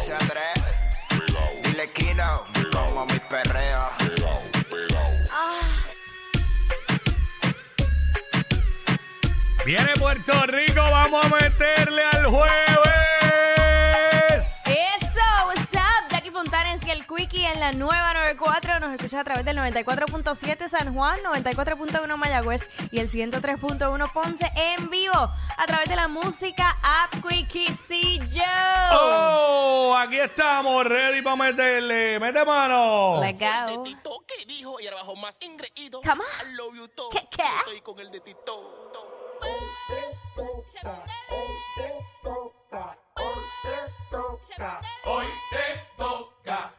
De pegao, 11 a 3. pegao, Dile Kino. Como mi perreo. Viene Puerto Rico, vamos a meterle al jueves. En la nueva 94. Nos escucha a través del 94.7 San Juan, 94.1 Mayagüez y el 103.1 Ponce en vivo a través de la música App Quickiecillo. Oh, aquí estamos, ready para meterle. Mete mano. Let's go. Que dijo y ahora bajo más ingreído. Come on. I love you todo. ¿Qué, qué? Estoy con el de Tito. Hoy te toca,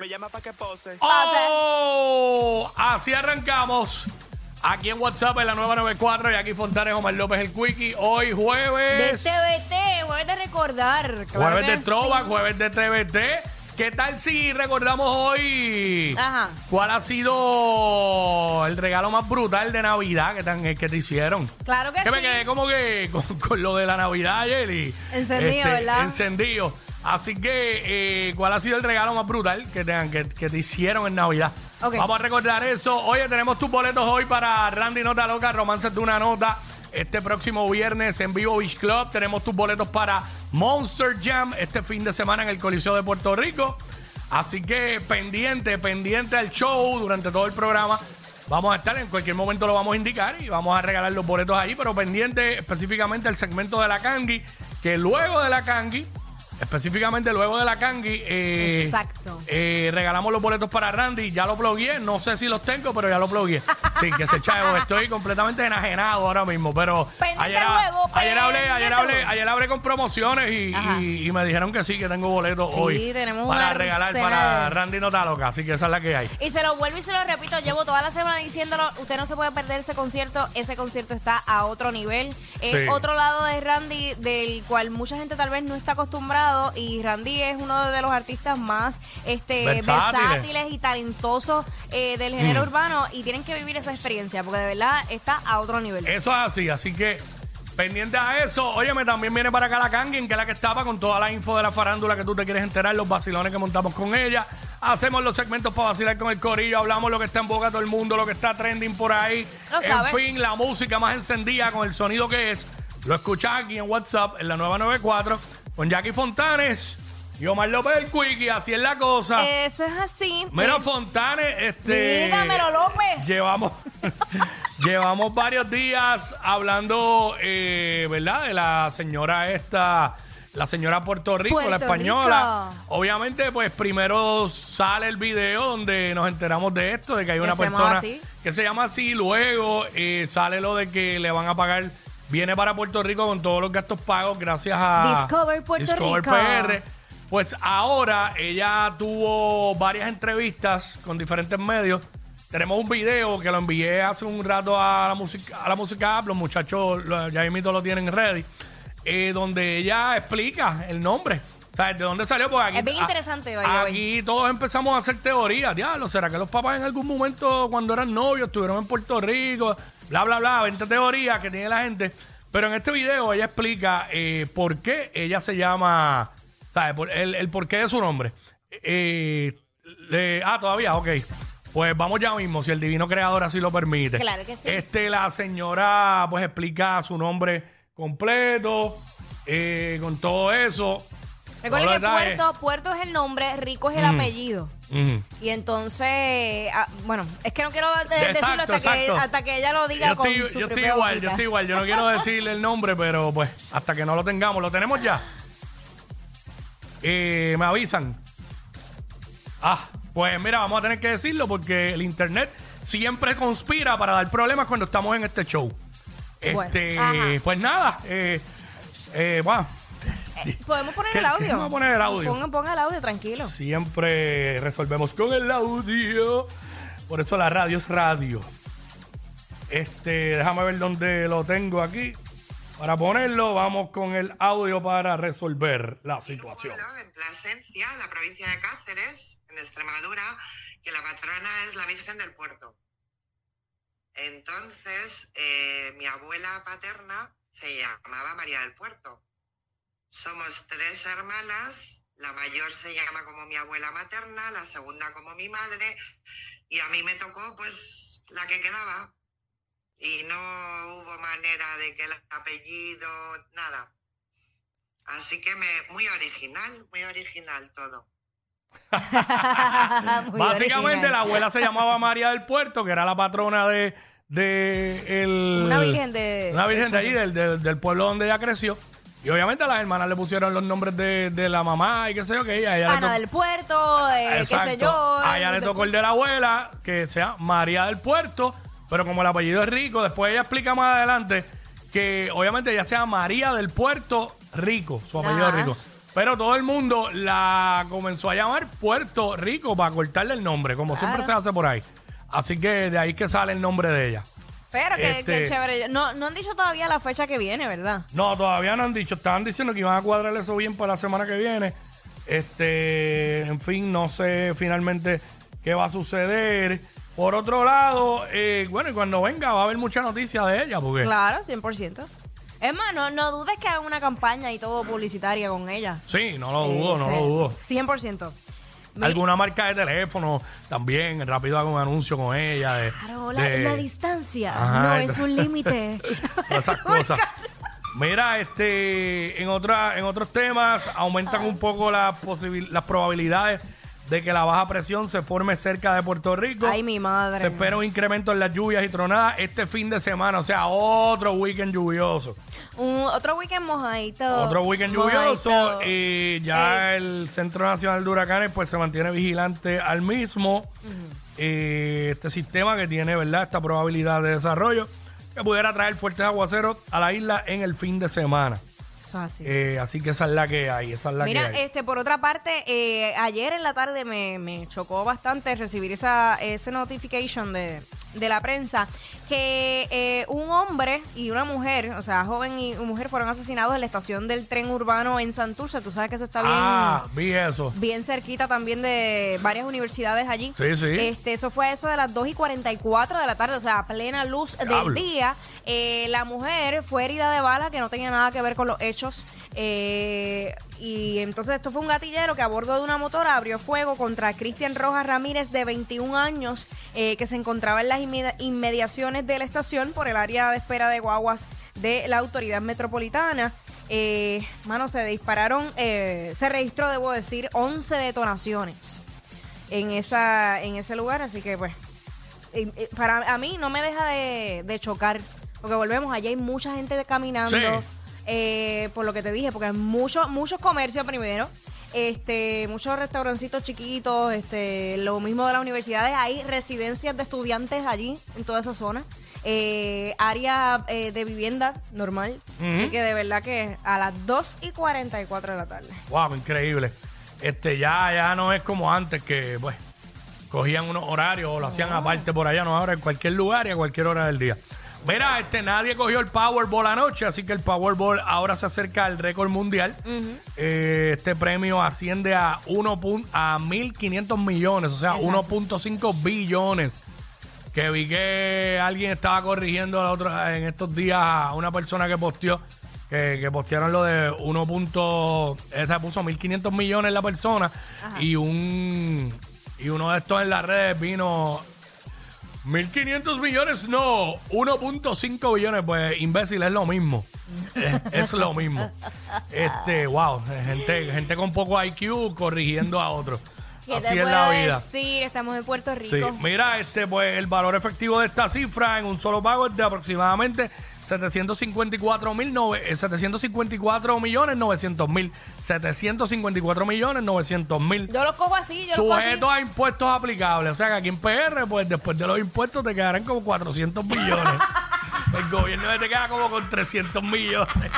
me llama pa' que pose. Oh, así arrancamos. Aquí en WhatsApp en la nueva 94 y aquí Fontanes Omar López el Quickie. Hoy De jueves. TBT, jueves de recordar. claro Jueves que de Trova, sí. jueves de TVT. ¿Qué tal si recordamos hoy Ajá. cuál ha sido el regalo más brutal de Navidad que, tan- que te hicieron? Claro que Que me sí. quedé como que con, con lo de la Navidad ayer y... este, Encendido, ¿verdad? Encendido. Así que, eh, ¿cuál ha sido el regalo más brutal que te, que, que te hicieron en Navidad? Vamos a recordar eso. Oye, tenemos tus boletos hoy para Randy Nota Loca, Romances de una Nota. Este próximo viernes en Vivo Beach Club tenemos tus boletos para Monster Jam este fin de semana en el Coliseo de Puerto Rico. Así que pendiente, pendiente al show durante todo el programa. Vamos a estar, en cualquier momento lo vamos a indicar y vamos a regalar los boletos ahí, pero pendiente específicamente el segmento de la Kangi, que luego de la Kangi, específicamente luego de la Kangi, eh, Exacto. eh, regalamos los boletos para Randy. Ya lo plugué, no sé si los tengo, pero ya lo plugué. Sí, que se chavo, estoy completamente enajenado ahora mismo, pero Pendiente ayer, luego, ayer hablé, ayer pendiente hablé, luego. ayer hablé con promociones y, Ajá. y- y me dijeron que sí, que tengo boletos Sí, hoy tenemos para una regalar arsenal. para Randy Nota Loca, así que esa es la que hay. Y se lo vuelvo y se lo repito, llevo toda la semana diciéndolo, usted no se puede perder ese concierto, ese concierto está a otro nivel, es Sí. otro lado de Randy del cual mucha gente tal vez no está y Randy es uno de los artistas más este, Versátiles. versátiles. y talentosos eh, del género urbano y tienen que vivir esa experiencia porque de verdad está a otro nivel. Eso es así, así que pendiente a eso. Óyeme, también viene para acá la Kangin, que es la que estaba con toda la info de la farándula que tú te quieres enterar, los vacilones que montamos con ella. Hacemos los segmentos para vacilar con el corillo, hablamos lo que está en boca todo el mundo, lo que está trending por ahí. Lo en sabe. fin, la música más encendida con el sonido que es. Lo escuchas aquí en WhatsApp, en la nueva 94, con Jackie Fontanes y Omar López el Quickie, así es la cosa. Eso es así. Mira, Fontanes, este. Dígamelo, López. Llevamos, llevamos varios días hablando, eh, ¿verdad? De la señora esta la señora Puerto Rico, la española. Rico. Obviamente, pues primero sale el video donde nos enteramos de esto, de que hay una persona así. que se llama así. Luego eh, sale lo de que le van a pagar, viene para Puerto Rico con todos los gastos pagos gracias a Discover Puerto Discover Rico. PR. Pues ahora ella tuvo varias entrevistas con diferentes medios. Tenemos un video que lo envié hace un rato a la música, a la música App, los muchachos lo- ya mismo lo tienen ready, eh, donde ella explica el nombre. ¿Sabes de dónde salió? Porque aquí, Es bien a- interesante, way. Aquí todos empezamos a hacer teorías. Diablo, ¿será que los papás en algún momento, cuando eran novios, estuvieron en Puerto Rico? Bla, bla, bla, 20 teorías que tiene la gente. Pero en este video ella explica eh, por qué ella se llama, ¿sabes? El, el porqué de su nombre. Eh, le- ah, todavía, ok. Pues vamos ya mismo, si el divino creador así lo permite. Claro que sí. Este, la señora, pues explica su nombre completo, eh, con todo eso. Recuerden que detalles. Puerto, Puerto es el nombre, Rico es el Mm. apellido. Ujú. Y entonces, ah, bueno, es que no quiero de- decirlo hasta que, exacto. hasta que ella lo diga Yo con estoy, su yo estoy propia igual, yo boquita. estoy igual. Yo no quiero decirle el nombre, pero pues hasta que no lo tengamos, lo tenemos ya. Eh, me avisan. Ah, pues mira, vamos a tener que decirlo porque el internet siempre conspira para dar problemas cuando estamos en este show. Bueno, Este, ajá. pues nada, eh, eh, bueno, ¿Podemos poner ¿Qué- el qué audio? vamos a poner el audio? Pongan, pongan el audio, tranquilo. siempre resolvemos con el audio. Por eso la radio es radio. Este, déjame ver dónde lo tengo aquí. Para ponerlo, vamos con el audio para resolver la situación. en Plasencia, en la provincia de Cáceres, en Extremadura, que la patrona es la Virgen del Puerto. Entonces, eh, mi abuela paterna se llamaba María del Puerto. Somos tres hermanas, la mayor se llama como mi abuela materna, la segunda como mi madre, y a mí me tocó pues la que quedaba. Y no hubo manera de que el apellido, nada. Así que me, muy original, muy original todo. Básicamente original. la abuela se llamaba María del Puerto, que era la patrona de, de el, Una virgen de- una virgen de allí, del, del- del pueblo donde ella creció. Y obviamente a las hermanas le pusieron los nombres de, de la mamá y qué sé yo, que ella, a ella le Ana tocó- del Puerto, eh, qué sé yo. A ella le eh, tocó el de la abuela, que sea María del Puerto, pero como el apellido es rico, después ella explica más adelante que obviamente ella sea María del Puerto Rico, su apellido es rico. Pero todo el mundo la comenzó a llamar Puerto Rico para cortarle el nombre, como siempre se Claro. hace por ahí. Así que de ahí que sale el nombre de ella. Pero que, Este- que chévere. No, no han dicho todavía la fecha que viene, ¿verdad? No, todavía no han dicho. Estaban diciendo que iban a cuadrar eso bien para la semana que viene. Este, en fin, no sé finalmente qué va a suceder. Por otro lado, eh, bueno, y cuando venga va a haber mucha noticia de ella, porque Claro, 100%. Es más, no, no dudes que hagan una campaña y todo publicitaria con ella. sí, no lo dudo, no Eh, lo sí, dudo. 100%. Alguna marca de teléfono también, rápido hago un anuncio con ella. De, Claro, la, de- la distancia Ajá, no es un límite. esas cosas. Mira, este, en otra, en otros temas aumentan un poco las posibil- las probabilidades de que la baja presión se forme cerca de Puerto Rico. Ay, mi madre. Se espera un incremento en las lluvias y tronadas este fin de semana, o sea, otro weekend lluvioso. Un- otro weekend mojadito. Otro weekend lluvioso Mojadito. y ya el Centro Nacional de Huracanes pues se mantiene vigilante al mismo. Eh, este sistema que tiene, ¿verdad? Esta probabilidad de desarrollo que pudiera traer fuertes aguaceros a la isla en el fin de semana. Eso es así. Eh, así que esa es la que hay, esa es la Mira, que hay. este, por otra parte, eh, ayer en la tarde me, me chocó bastante recibir esa ese notification de, de la prensa que eh, un hombre y una mujer, o sea, joven y mujer fueron asesinados en la estación del tren urbano en Santurce. Tú sabes que eso está bien ah, vi eso. bien cerquita también de varias universidades allí. Sí, sí. Este, eso fue eso de las 2 y 44 de la tarde, o sea, a plena luz Diablo. del día. Eh, la mujer fue herida de bala que no tenía nada que ver con los hechos. Eh, y entonces esto fue un gatillero que a bordo de una motora abrió fuego contra Cristian Rojas Ramírez de 21 años eh, que se encontraba en las inme- inmediaciones de la estación por el área de espera de guaguas de la autoridad metropolitana. Eh, mano, se dispararon, eh, se registró, debo decir, 11 detonaciones en esa en ese lugar, así que pues eh, eh, para a mí no me deja de, de chocar, porque volvemos, allá hay mucha gente caminando. Sí. Eh, por lo que te dije, porque hay muchos muchos comercios primero. Este, muchos restaurancitos chiquitos, este, lo mismo de las universidades, hay residencias de estudiantes allí, en toda esa zona. Eh, área eh, de vivienda normal. Así que de verdad que a las 2 y 44 de la tarde. Wow, increíble. Este, ya, ya no es como antes que, pues, cogían unos horarios o lo hacían aparte por allá, no ahora en cualquier lugar y a cualquier hora del día. Mira, este, nadie cogió el Powerball anoche, así que el Powerball ahora se acerca al récord mundial. Eh, este premio asciende a, 1 pun- a 1.500 millones, o sea, Exacto. 1.5 billones. Que vi que alguien estaba corrigiendo la otra- en estos días a una persona que posteó, que, que postearon lo de 1. punto- esa puso 1.500 millones la persona y un y uno de estos en las redes vino 1.500 millones, no, 1.5 billones, pues imbécil, es lo mismo. es, lo mismo. Este, wow, gente, gente con poco IQ corrigiendo a otros. ¿Qué Así te es la vida. decir? Estamos en Puerto Rico. Sí, mira, este, pues el valor efectivo de esta cifra en un solo pago es de aproximadamente 754 mil nove- eh, 754 millones 900 mil 754 millones 900 mil Yo lo cojo así, yo lo cojo así. sujetos a impuestos aplicables o sea que aquí en PR pues después de los impuestos te quedarán como 400 millones el gobierno te queda como con 300 millones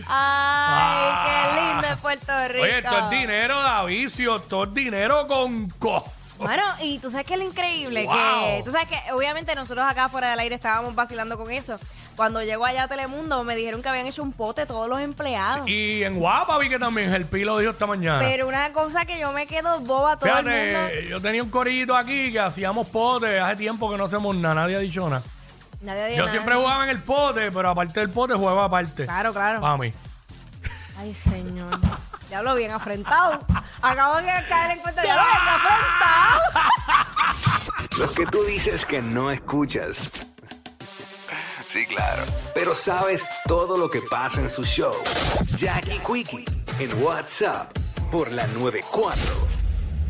Ay, Ah. qué lindo es Puerto Rico. oye esto es dinero de avicio esto es dinero con co Bueno, y tú sabes que es lo increíble, Wow. que tú sabes que obviamente nosotros acá fuera del aire estábamos vacilando con eso. Cuando llegó allá a Telemundo me dijeron que habían hecho un pote todos los empleados. y en Guapa vi que también el pilo dijo esta mañana Pero una cosa que yo me quedo boba todo el mundo. Fíjate, yo tenía un corillito aquí que hacíamos pote, hace tiempo que no hacemos nada, nadie ha dicho nada. Nadie dijo Yo nada. siempre jugaba en el pote, pero aparte del pote jugaba aparte. Claro, claro. Para mí. Ay, señor. Ya lo bien afrentado. Acabo de caer en cuenta de lo bien afrentado. Los que tú dices que no escuchas. Sí, claro. Pero sabes todo lo que pasa en su show. Jackie Quickie en WhatsApp por la 94.